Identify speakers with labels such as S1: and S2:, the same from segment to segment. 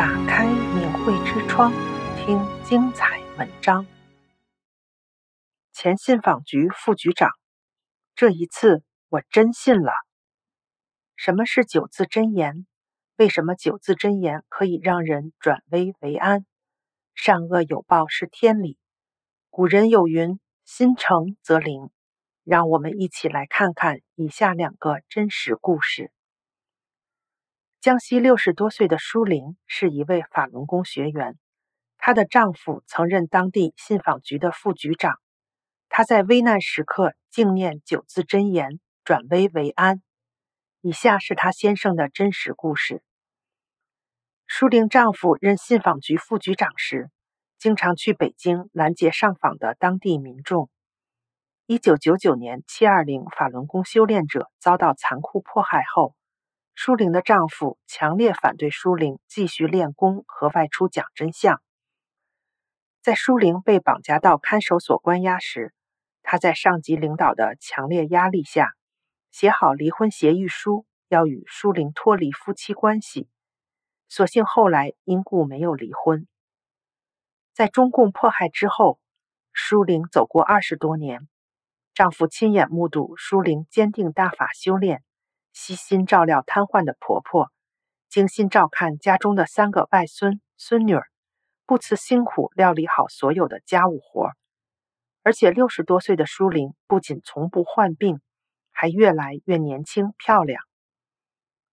S1: 打开明慧之窗，听精彩文章。前信访局副局长，这一次我真信了。什么是九字真言？为什么九字真言可以让人转危为安？善恶有报是天理。古人有云：“心诚则灵。”让我们一起来看看以下两个真实故事。江西六十多岁的舒玲是一位法轮功学员，她的丈夫曾任当地信访局的副局长。她在危难时刻静念九字真言，转危为安。以下是她先生的真实故事：舒玲丈夫任信访局副局长时，经常去北京拦截上访的当地民众。一九九九年七二零法轮功修炼者遭到残酷迫害后。舒玲的丈夫强烈反对舒玲继续练功和外出讲真相。在舒玲被绑架到看守所关押时，他在上级领导的强烈压力下，写好离婚协议书，要与舒玲脱离夫妻关系。所幸后来因故没有离婚。在中共迫害之后，舒玲走过二十多年，丈夫亲眼目睹舒玲坚定大法修炼。悉心照料瘫痪的婆婆，精心照看家中的三个外孙孙女儿，不辞辛苦料理好所有的家务活。而且六十多岁的舒玲不仅从不患病，还越来越年轻漂亮。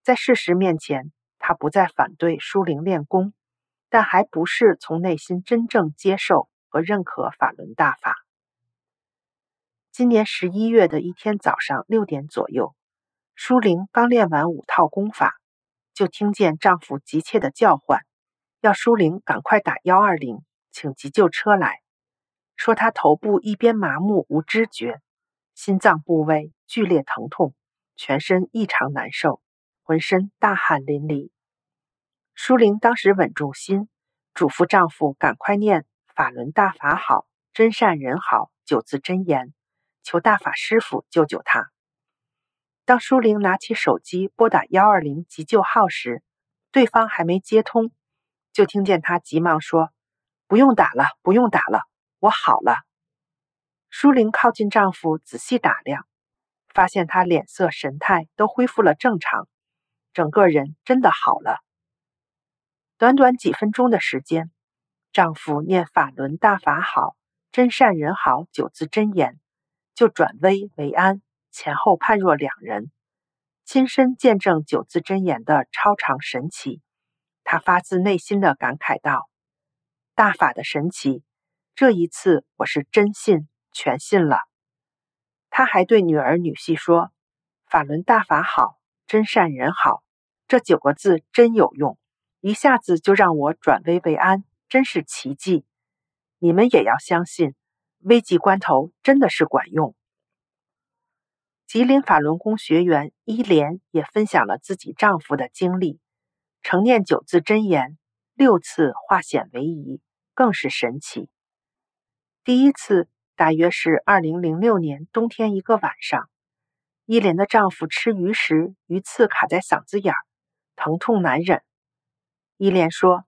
S1: 在事实面前，她不再反对舒玲练功，但还不是从内心真正接受和认可法轮大法。今年十一月的一天早上六点左右。舒玲刚练完五套功法，就听见丈夫急切的叫唤，要舒玲赶快打幺二零，请急救车来。说她头部一边麻木无知觉，心脏部位剧烈疼痛，全身异常难受，浑身大汗淋漓。舒玲当时稳住心，嘱咐丈夫赶快念“法轮大法好，真善人好”九字真言，求大法师父救救她。当舒玲拿起手机拨打幺二零急救号时，对方还没接通，就听见她急忙说：“不用打了，不用打了，我好了。”舒玲靠近丈夫仔细打量，发现他脸色神态都恢复了正常，整个人真的好了。短短几分钟的时间，丈夫念“法轮大法好，真善人好”九字真言，就转危为安。前后判若两人，亲身见证九字真言的超常神奇，他发自内心的感慨道：“大法的神奇，这一次我是真信，全信了。”他还对女儿女婿说：“法轮大法好，真善人好，这九个字真有用，一下子就让我转危为安，真是奇迹。你们也要相信，危急关头真的是管用。”吉林法轮功学员伊莲也分享了自己丈夫的经历，承念九字真言六次化险为夷，更是神奇。第一次大约是二零零六年冬天一个晚上，伊莲的丈夫吃鱼时鱼刺卡在嗓子眼儿，疼痛难忍。伊莲说：“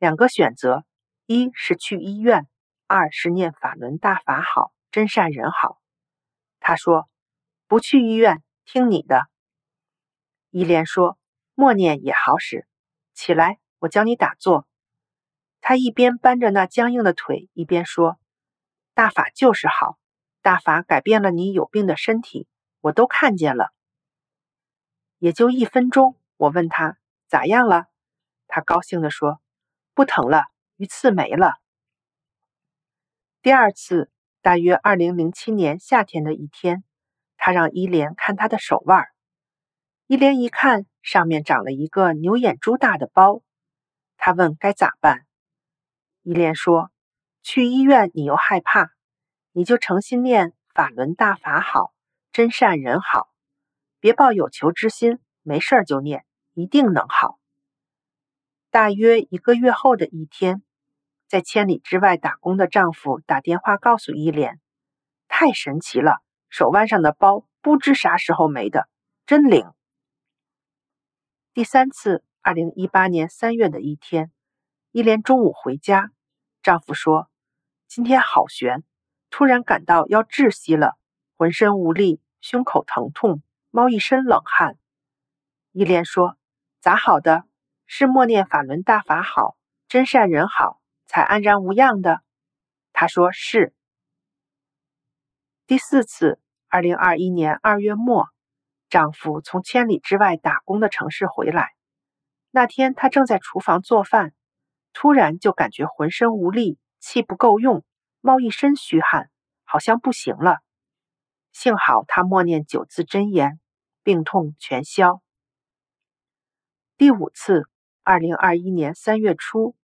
S1: 两个选择，一是去医院，二是念法轮大法好，真善人好。”她说。不去医院，听你的。伊莲说：“默念也好使。起来，我教你打坐。”他一边搬着那僵硬的腿，一边说：“大法就是好，大法改变了你有病的身体，我都看见了。”也就一分钟，我问他咋样了，他高兴地说：“不疼了，鱼刺没了。”第二次，大约二零零七年夏天的一天。他让伊莲看他的手腕，伊莲一看，上面长了一个牛眼珠大的包。他问该咋办？伊莲说：“去医院你又害怕，你就诚心念法轮大法好，真善人好，别抱有求之心，没事就念，一定能好。”大约一个月后的一天，在千里之外打工的丈夫打电话告诉伊莲：“太神奇了。”手腕上的包不知啥时候没的，真灵。第三次，二零一八年三月的一天，依莲中午回家，丈夫说：“今天好悬，突然感到要窒息了，浑身无力，胸口疼痛，冒一身冷汗。”依莲说：“咋好的？是默念法轮大法好，真善人好，才安然无恙的？”他说：“是。”第四次，二零二一年二月末，丈夫从千里之外打工的城市回来。那天他正在厨房做饭，突然就感觉浑身无力，气不够用，冒一身虚汗，好像不行了。幸好他默念九字真言，病痛全消。第五次，二零二一年三月初，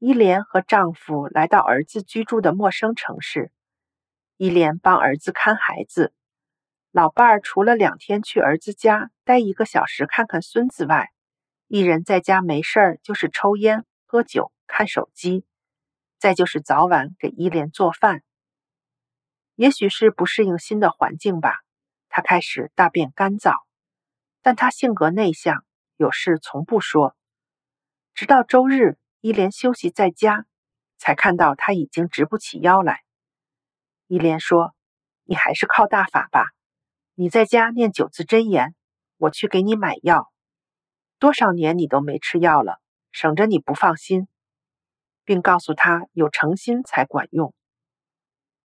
S1: 伊莲和丈夫来到儿子居住的陌生城市，伊莲帮儿子看孩子，老伴儿除了两天去儿子家待一个小时看看孙子外，一人在家没事儿，就是抽烟、喝酒、看手机，再就是早晚给伊莲做饭。也许是不适应新的环境吧，他开始大便干燥，但他性格内向，有事从不说。直到周日，伊莲休息在家，才看到他已经直不起腰来。伊莲说：“你还是靠大法吧，你在家念九字真言，我去给你买药。”多少年你都没吃药了，省着你不放心，并告诉他有诚心才管用。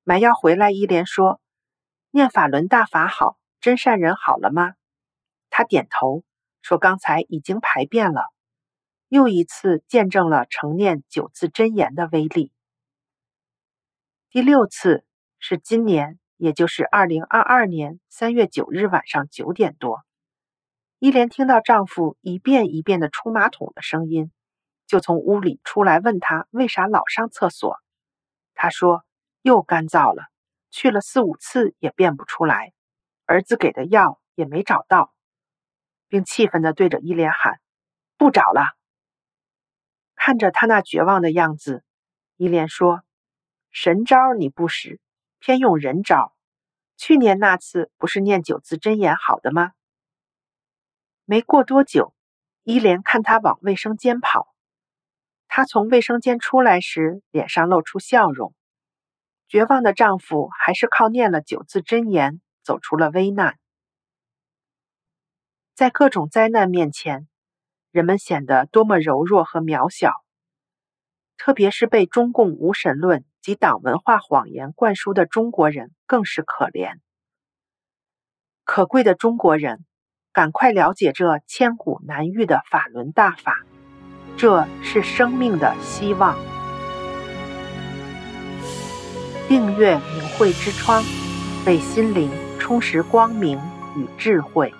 S1: 买药回来，伊莲说：“念法轮大法好，真善人好了吗？”他点头说：“刚才已经排便了。”又一次见证了成念九字真言的威力。第六次是今年，也就是二零二二年三月九日晚上九点多。伊莲听到丈夫一遍一遍的冲马桶的声音，就从屋里出来问他为啥老上厕所。他说又干燥了，去了四五次也便不出来，儿子给的药也没找到，并气愤地对着伊莲喊：“不找了！”看着他那绝望的样子，伊莲说：“神招你不使，偏用人招。去年那次不是念九字真言好的吗？”没过多久，伊莲看他往卫生间跑。她从卫生间出来时，脸上露出笑容。绝望的丈夫还是靠念了九字真言，走出了危难。在各种灾难面前，人们显得多么柔弱和渺小。特别是被中共无神论及党文化谎言灌输的中国人，更是可怜。可贵的中国人。赶快了解这千古难遇的法轮大法，这是生命的希望。订阅明慧之窗，为心灵充实光明与智慧。